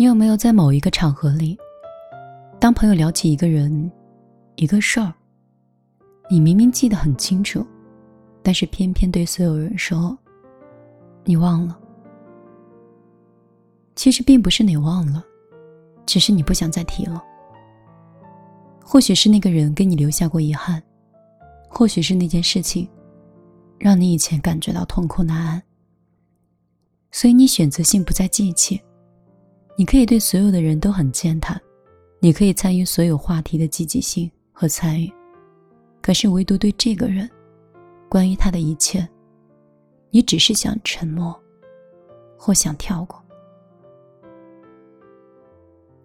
你有没有在某一个场合里，当朋友聊起一个人、一个事儿，你明明记得很清楚，但是偏偏对所有人说你忘了？其实并不是你忘了，只是你不想再提了。或许是那个人给你留下过遗憾，或许是那件事情让你以前感觉到痛苦难安，所以你选择性不再记起。你可以对所有的人都很健谈，你可以参与所有话题的积极性和参与，可是唯独对这个人，关于他的一切，你只是想沉默，或想跳过。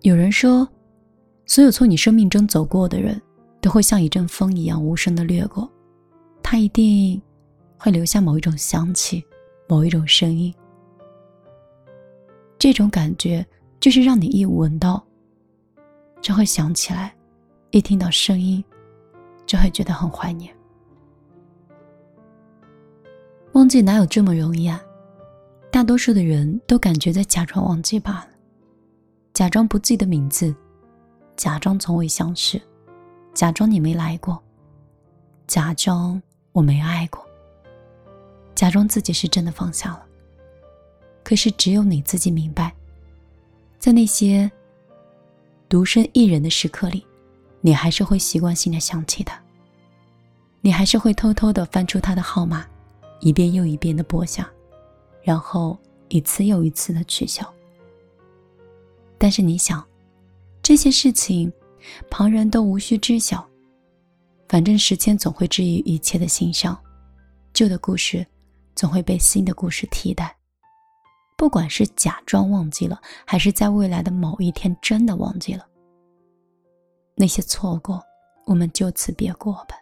有人说，所有从你生命中走过的人，都会像一阵风一样无声的掠过，他一定会留下某一种香气，某一种声音，这种感觉。就是让你一闻到，就会想起来；一听到声音，就会觉得很怀念。忘记哪有这么容易啊？大多数的人都感觉在假装忘记罢了，假装不记得名字，假装从未相识，假装你没来过，假装我没爱过，假装自己是真的放下了。可是只有你自己明白。在那些独身一人的时刻里，你还是会习惯性的想起他。你还是会偷偷的翻出他的号码，一遍又一遍的拨下，然后一次又一次的取消。但是你想，这些事情，旁人都无需知晓。反正时间总会治愈一切的心伤，旧的故事总会被新的故事替代。不管是假装忘记了，还是在未来的某一天真的忘记了，那些错过，我们就此别过吧。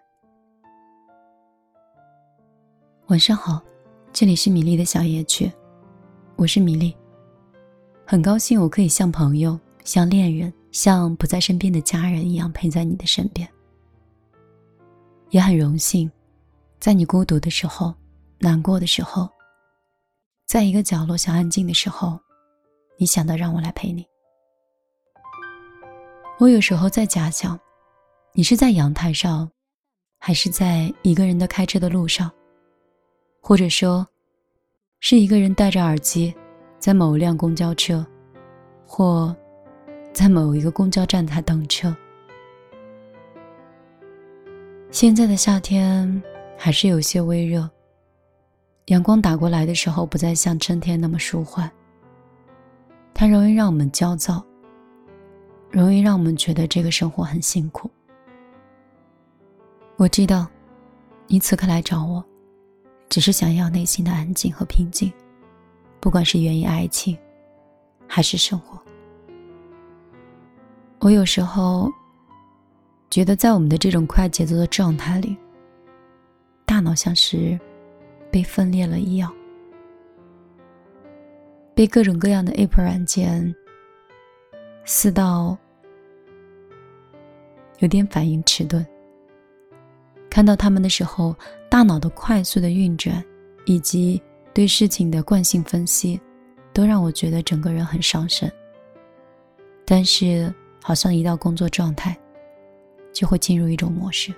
晚上好，这里是米粒的小夜曲，我是米粒。很高兴我可以像朋友、像恋人、像不在身边的家人一样陪在你的身边，也很荣幸，在你孤独的时候、难过的时候。在一个角落想安静的时候，你想到让我来陪你。我有时候在假想，你是在阳台上，还是在一个人的开车的路上，或者说，是一个人戴着耳机，在某一辆公交车，或在某一个公交站台等车。现在的夏天还是有些微热。阳光打过来的时候，不再像春天那么舒缓。它容易让我们焦躁，容易让我们觉得这个生活很辛苦。我知道，你此刻来找我，只是想要内心的安静和平静，不管是源于爱情，还是生活。我有时候觉得，在我们的这种快节奏的状态里，大脑像是……被分裂了一样，被各种各样的 App 软件撕到有点反应迟钝。看到他们的时候，大脑的快速的运转以及对事情的惯性分析，都让我觉得整个人很伤神。但是，好像一到工作状态，就会进入一种模式。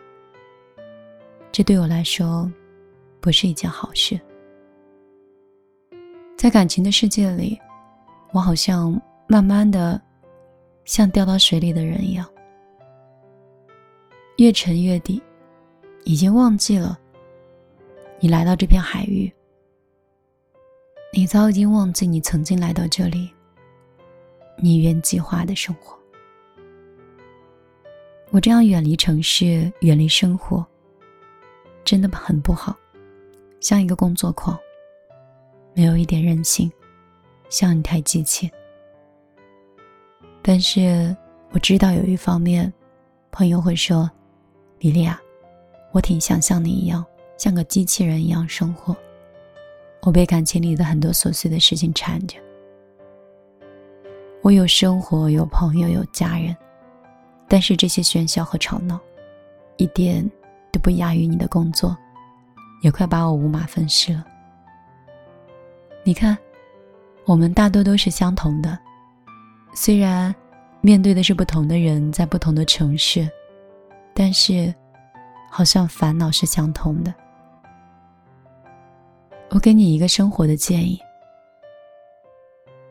这对我来说。不是一件好事。在感情的世界里，我好像慢慢的像掉到水里的人一样，越沉越底，已经忘记了你来到这片海域，你早已经忘记你曾经来到这里，你原计划的生活。我这样远离城市，远离生活，真的很不好。像一个工作狂，没有一点人性，像一台机器。但是我知道有一方面，朋友会说：“米莉亚，我挺想像你一样，像个机器人一样生活。我被感情里的很多琐碎的事情缠着。我有生活，有朋友，有家人，但是这些喧嚣和吵闹，一点都不亚于你的工作。”也快把我五马分尸了。你看，我们大多都是相同的，虽然面对的是不同的人，在不同的城市，但是好像烦恼是相同的。我给你一个生活的建议：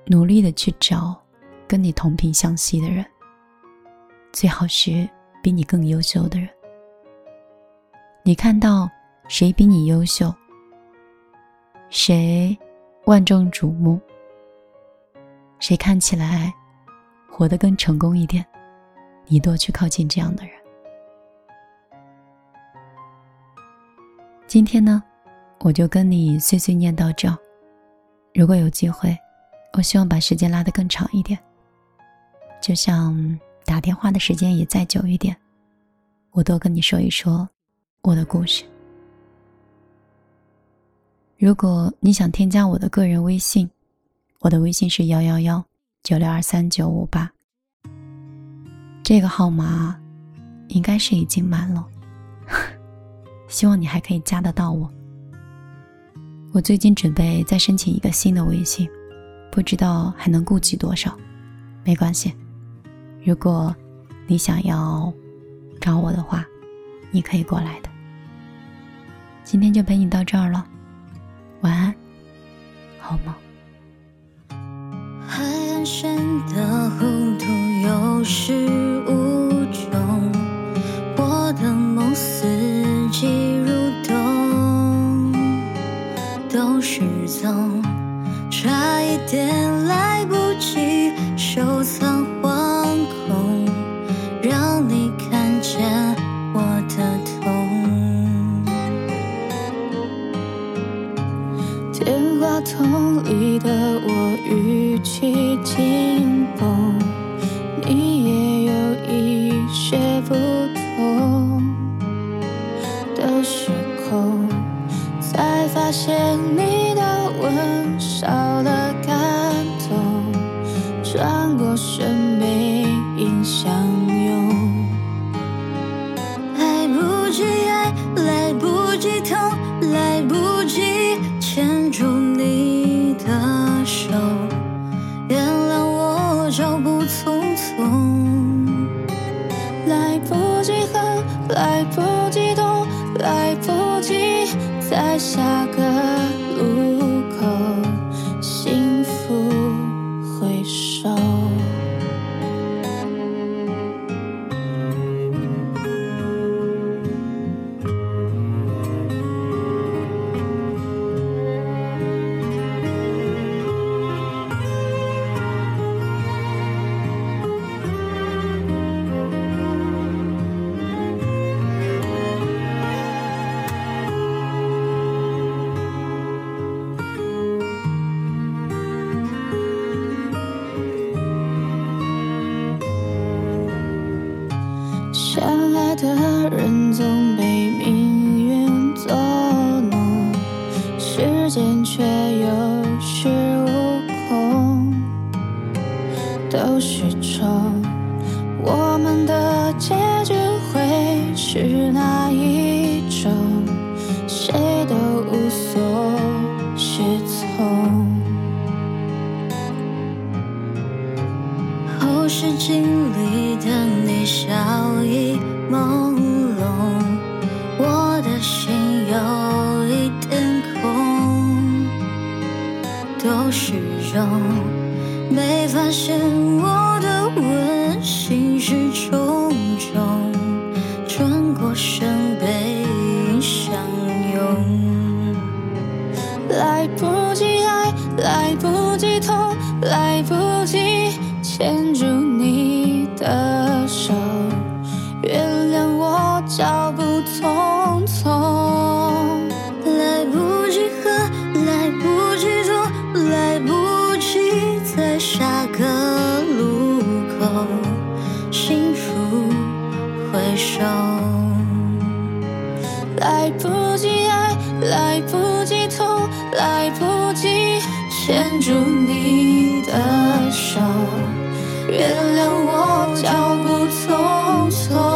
努力的去找跟你同频相吸的人，最好是比你更优秀的人。你看到谁比你优秀？谁万众瞩目？谁看起来活得更成功一点？你多去靠近这样的人。今天呢，我就跟你碎碎念到这。如果有机会，我希望把时间拉得更长一点，就像打电话的时间也再久一点，我多跟你说一说我的故事。如果你想添加我的个人微信。我的微信是幺幺幺九六二三九五八，这个号码应该是已经满了，希望你还可以加得到我。我最近准备再申请一个新的微信，不知道还能顾及多少，没关系。如果你想要找我的话，你可以过来的。今天就陪你到这儿了，晚安，好梦。深的弧度有始无终，我的梦四季如冬，都失踪，差一点的时空，才发现你的吻少了感动，转过身没影响时间却有恃无恐。都是错，我们的结局会是哪一种？谁都无所适从。后视镜里的你笑意。朦胧，我的心有是容，没发现我你的手，原谅我脚步匆匆。